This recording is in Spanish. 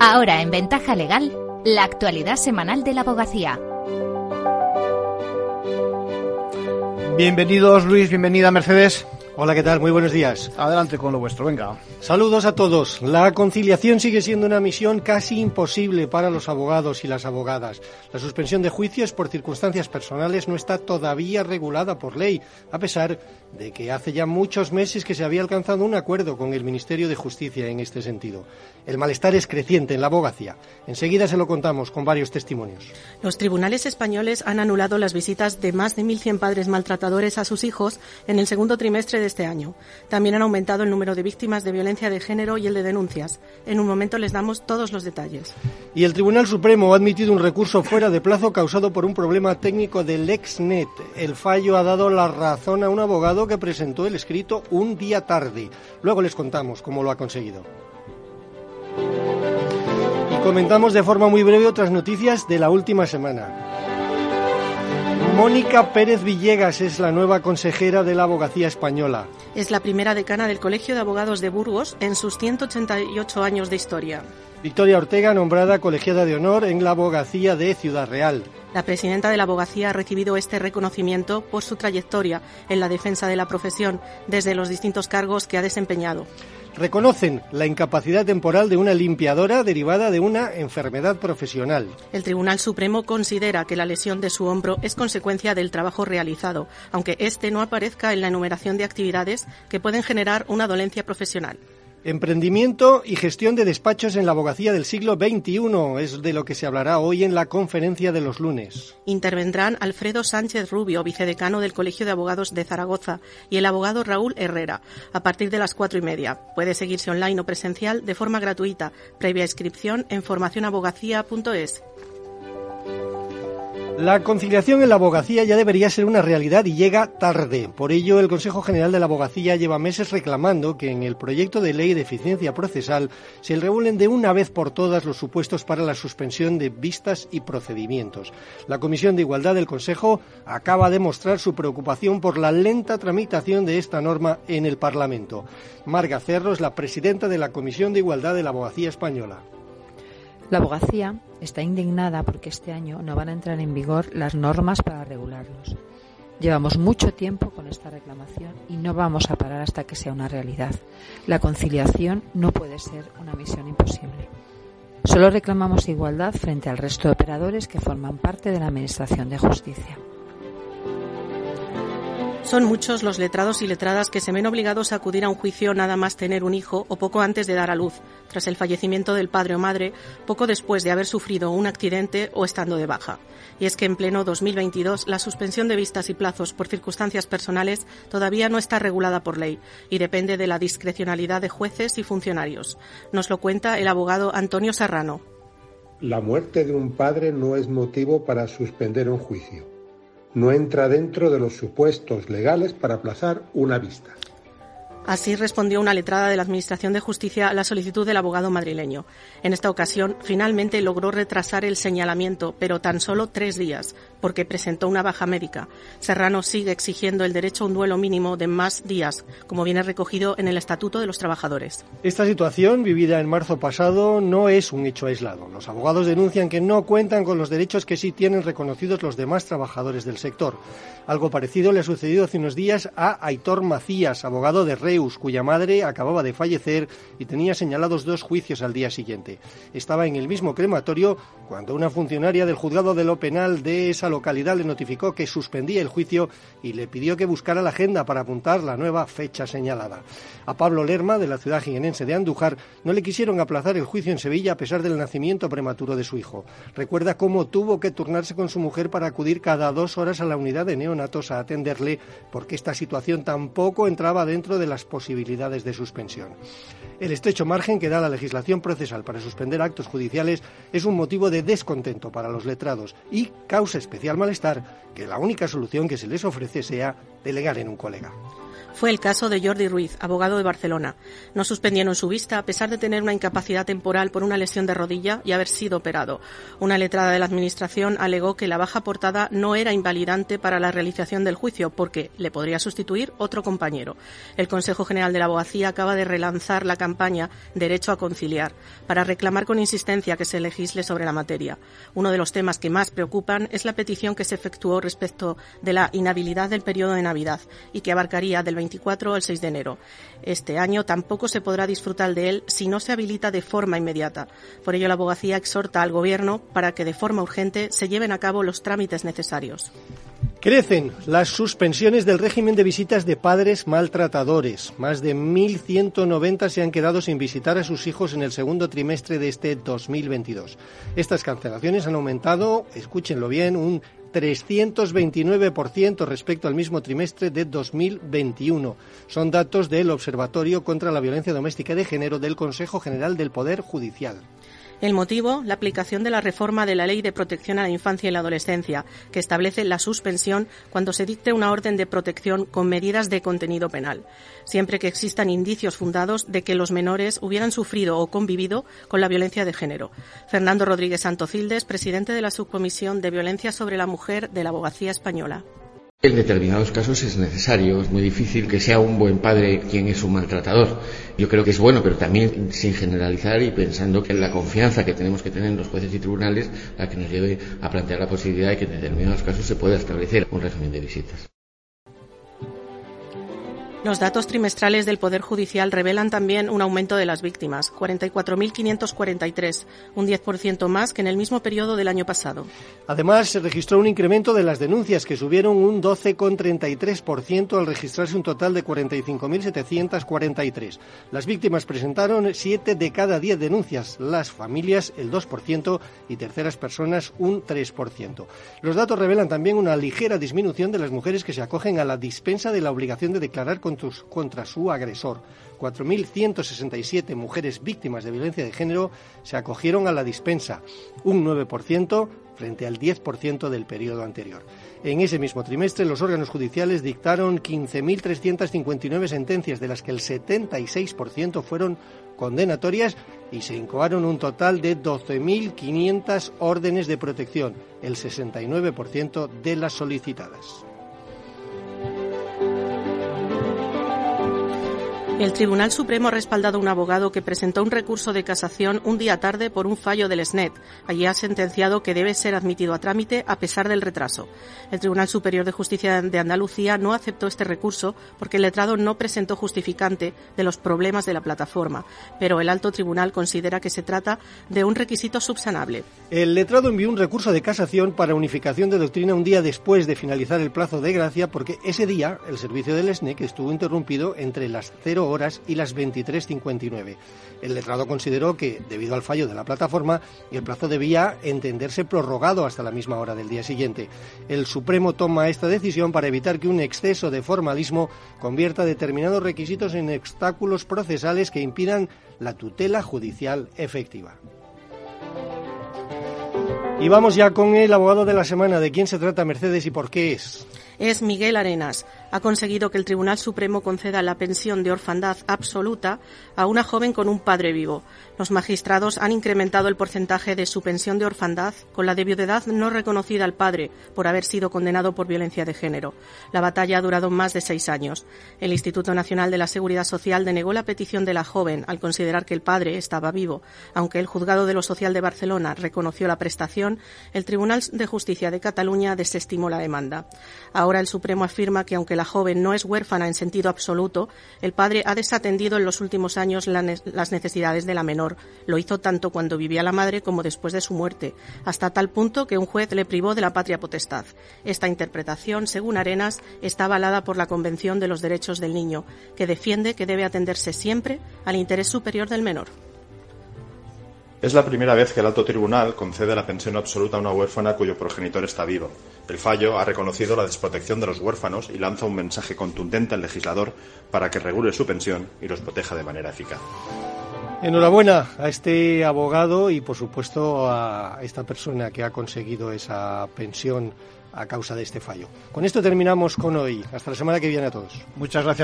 Ahora en Ventaja Legal, la actualidad semanal de la abogacía. Bienvenidos Luis, bienvenida Mercedes. Hola, ¿qué tal? Muy buenos días. Adelante con lo vuestro, venga. Saludos a todos. La conciliación sigue siendo una misión casi imposible para los abogados y las abogadas. La suspensión de juicios por circunstancias personales no está todavía regulada por ley, a pesar de que hace ya muchos meses que se había alcanzado un acuerdo con el Ministerio de Justicia en este sentido. El malestar es creciente en la abogacía. Enseguida se lo contamos con varios testimonios. Los tribunales españoles han anulado las visitas de más de 1.100 padres maltratadores a sus hijos en el segundo trimestre de este año. También han aumentado el número de víctimas de violencia de género y el de denuncias. En un momento les damos todos los detalles. Y el Tribunal Supremo ha admitido un recurso fuera de plazo causado por un problema técnico del ExNet. El fallo ha dado la razón a un abogado que presentó el escrito un día tarde. Luego les contamos cómo lo ha conseguido. Comentamos de forma muy breve otras noticias de la última semana. Mónica Pérez Villegas es la nueva consejera de la abogacía española. Es la primera decana del Colegio de Abogados de Burgos en sus 188 años de historia. Victoria Ortega, nombrada colegiada de honor en la abogacía de Ciudad Real. La presidenta de la abogacía ha recibido este reconocimiento por su trayectoria en la defensa de la profesión desde los distintos cargos que ha desempeñado reconocen la incapacidad temporal de una limpiadora derivada de una enfermedad profesional. El Tribunal Supremo considera que la lesión de su hombro es consecuencia del trabajo realizado, aunque este no aparezca en la enumeración de actividades que pueden generar una dolencia profesional. Emprendimiento y gestión de despachos en la abogacía del siglo XXI es de lo que se hablará hoy en la conferencia de los lunes. Intervendrán Alfredo Sánchez Rubio, vicedecano del Colegio de Abogados de Zaragoza, y el abogado Raúl Herrera, a partir de las cuatro y media. Puede seguirse online o presencial de forma gratuita, previa inscripción en formacionabogacía.es. La conciliación en la abogacía ya debería ser una realidad y llega tarde. Por ello, el Consejo General de la Abogacía lleva meses reclamando que en el proyecto de ley de eficiencia procesal se regulen de una vez por todas los supuestos para la suspensión de vistas y procedimientos. La Comisión de Igualdad del Consejo acaba de mostrar su preocupación por la lenta tramitación de esta norma en el Parlamento. Marga Cerro es la presidenta de la Comisión de Igualdad de la Abogacía Española. La abogacía está indignada porque este año no van a entrar en vigor las normas para regularlos. Llevamos mucho tiempo con esta reclamación y no vamos a parar hasta que sea una realidad. La conciliación no puede ser una misión imposible. Solo reclamamos igualdad frente al resto de operadores que forman parte de la Administración de Justicia. Son muchos los letrados y letradas que se ven obligados a acudir a un juicio nada más tener un hijo o poco antes de dar a luz, tras el fallecimiento del padre o madre, poco después de haber sufrido un accidente o estando de baja. Y es que en pleno 2022 la suspensión de vistas y plazos por circunstancias personales todavía no está regulada por ley y depende de la discrecionalidad de jueces y funcionarios. Nos lo cuenta el abogado Antonio Serrano. La muerte de un padre no es motivo para suspender un juicio no entra dentro de los supuestos legales para aplazar una vista. Así respondió una letrada de la Administración de Justicia a la solicitud del abogado madrileño. En esta ocasión, finalmente logró retrasar el señalamiento, pero tan solo tres días, porque presentó una baja médica. Serrano sigue exigiendo el derecho a un duelo mínimo de más días, como viene recogido en el Estatuto de los Trabajadores. Esta situación, vivida en marzo pasado, no es un hecho aislado. Los abogados denuncian que no cuentan con los derechos que sí tienen reconocidos los demás trabajadores del sector. Algo parecido le ha sucedido hace unos días a Aitor Macías, abogado de Rey cuya madre acababa de fallecer y tenía señalados dos juicios al día siguiente. Estaba en el mismo crematorio cuando una funcionaria del juzgado de lo penal de esa localidad le notificó que suspendía el juicio y le pidió que buscara la agenda para apuntar la nueva fecha señalada. A Pablo Lerma, de la ciudad jienense de Andújar, no le quisieron aplazar el juicio en Sevilla a pesar del nacimiento prematuro de su hijo. Recuerda cómo tuvo que turnarse con su mujer para acudir cada dos horas a la unidad de neonatos a atenderle porque esta situación tampoco entraba dentro de posibilidades de suspensión. El estrecho margen que da la legislación procesal para suspender actos judiciales es un motivo de descontento para los letrados y causa especial malestar que la única solución que se les ofrece sea delegar en un colega. Fue el caso de Jordi Ruiz, abogado de Barcelona. No suspendieron su vista a pesar de tener una incapacidad temporal por una lesión de rodilla y haber sido operado. Una letrada de la Administración alegó que la baja portada no era invalidante para la realización del juicio porque le podría sustituir otro compañero. El Consejo General de la Abogacía acaba de relanzar la campaña Derecho a conciliar para reclamar con insistencia que se legisle sobre la materia. Uno de los temas que más preocupan es la petición que se efectuó respecto de la inhabilidad del periodo de Navidad y que abarcaría del 24 al 6 de enero. Este año tampoco se podrá disfrutar de él si no se habilita de forma inmediata. Por ello, la abogacía exhorta al Gobierno para que de forma urgente se lleven a cabo los trámites necesarios. Crecen las suspensiones del régimen de visitas de padres maltratadores. Más de 1.190 se han quedado sin visitar a sus hijos en el segundo trimestre de este 2022. Estas cancelaciones han aumentado, escúchenlo bien, un 329% respecto al mismo trimestre de 2021. Son datos del Observatorio contra la Violencia Doméstica de Género del Consejo General del Poder Judicial. El motivo, la aplicación de la reforma de la Ley de Protección a la Infancia y la Adolescencia, que establece la suspensión cuando se dicte una orden de protección con medidas de contenido penal, siempre que existan indicios fundados de que los menores hubieran sufrido o convivido con la violencia de género. Fernando Rodríguez Santocildes, presidente de la Subcomisión de Violencia sobre la Mujer de la Abogacía Española. En determinados casos es necesario, es muy difícil que sea un buen padre quien es un maltratador. Yo creo que es bueno, pero también sin generalizar y pensando que la confianza que tenemos que tener en los jueces y tribunales la que nos lleve a plantear la posibilidad de que en determinados casos se pueda establecer un régimen de visitas. Los datos trimestrales del Poder Judicial revelan también un aumento de las víctimas, 44.543, un 10% más que en el mismo periodo del año pasado. Además, se registró un incremento de las denuncias, que subieron un 12,33% al registrarse un total de 45.743. Las víctimas presentaron 7 de cada 10 denuncias, las familias el 2% y terceras personas un 3%. Los datos revelan también una ligera disminución de las mujeres que se acogen a la dispensa de la obligación de declarar contra su agresor. 4.167 mujeres víctimas de violencia de género se acogieron a la dispensa, un 9% frente al 10% del periodo anterior. En ese mismo trimestre, los órganos judiciales dictaron 15.359 sentencias, de las que el 76% fueron condenatorias y se incoaron un total de 12.500 órdenes de protección, el 69% de las solicitadas. El Tribunal Supremo ha respaldado a un abogado que presentó un recurso de casación un día tarde por un fallo del SNET. Allí ha sentenciado que debe ser admitido a trámite a pesar del retraso. El Tribunal Superior de Justicia de Andalucía no aceptó este recurso porque el letrado no presentó justificante de los problemas de la plataforma, pero el alto tribunal considera que se trata de un requisito subsanable. El letrado envió un recurso de casación para unificación de doctrina un día después de finalizar el plazo de gracia porque ese día el servicio del SNEC estuvo interrumpido entre las 0 horas y las 23.59. El letrado consideró que, debido al fallo de la plataforma, el plazo debía entenderse prorrogado hasta la misma hora del día siguiente. El Supremo toma esta decisión para evitar que un exceso de formalismo convierta determinados requisitos en obstáculos procesales que impidan la tutela judicial efectiva. Y vamos ya con el abogado de la semana. ¿De quién se trata Mercedes y por qué es? Es Miguel Arenas ha conseguido que el Tribunal Supremo conceda la pensión de orfandad absoluta a una joven con un padre vivo. Los magistrados han incrementado el porcentaje de su pensión de orfandad con la de viudedad no reconocida al padre por haber sido condenado por violencia de género. La batalla ha durado más de seis años. El Instituto Nacional de la Seguridad Social denegó la petición de la joven al considerar que el padre estaba vivo. Aunque el Juzgado de lo Social de Barcelona reconoció la prestación, el Tribunal de Justicia de Cataluña desestimó la demanda. El Supremo afirma que aunque la joven no es huérfana en sentido absoluto, el padre ha desatendido en los últimos años las necesidades de la menor. Lo hizo tanto cuando vivía la madre como después de su muerte, hasta tal punto que un juez le privó de la patria potestad. Esta interpretación, según Arenas, está avalada por la Convención de los Derechos del Niño, que defiende que debe atenderse siempre al interés superior del menor. Es la primera vez que el alto tribunal concede la pensión absoluta a una huérfana cuyo progenitor está vivo. El fallo ha reconocido la desprotección de los huérfanos y lanza un mensaje contundente al legislador para que regule su pensión y los proteja de manera eficaz. Enhorabuena a este abogado y, por supuesto, a esta persona que ha conseguido esa pensión a causa de este fallo. Con esto terminamos con hoy. Hasta la semana que viene a todos. Muchas gracias.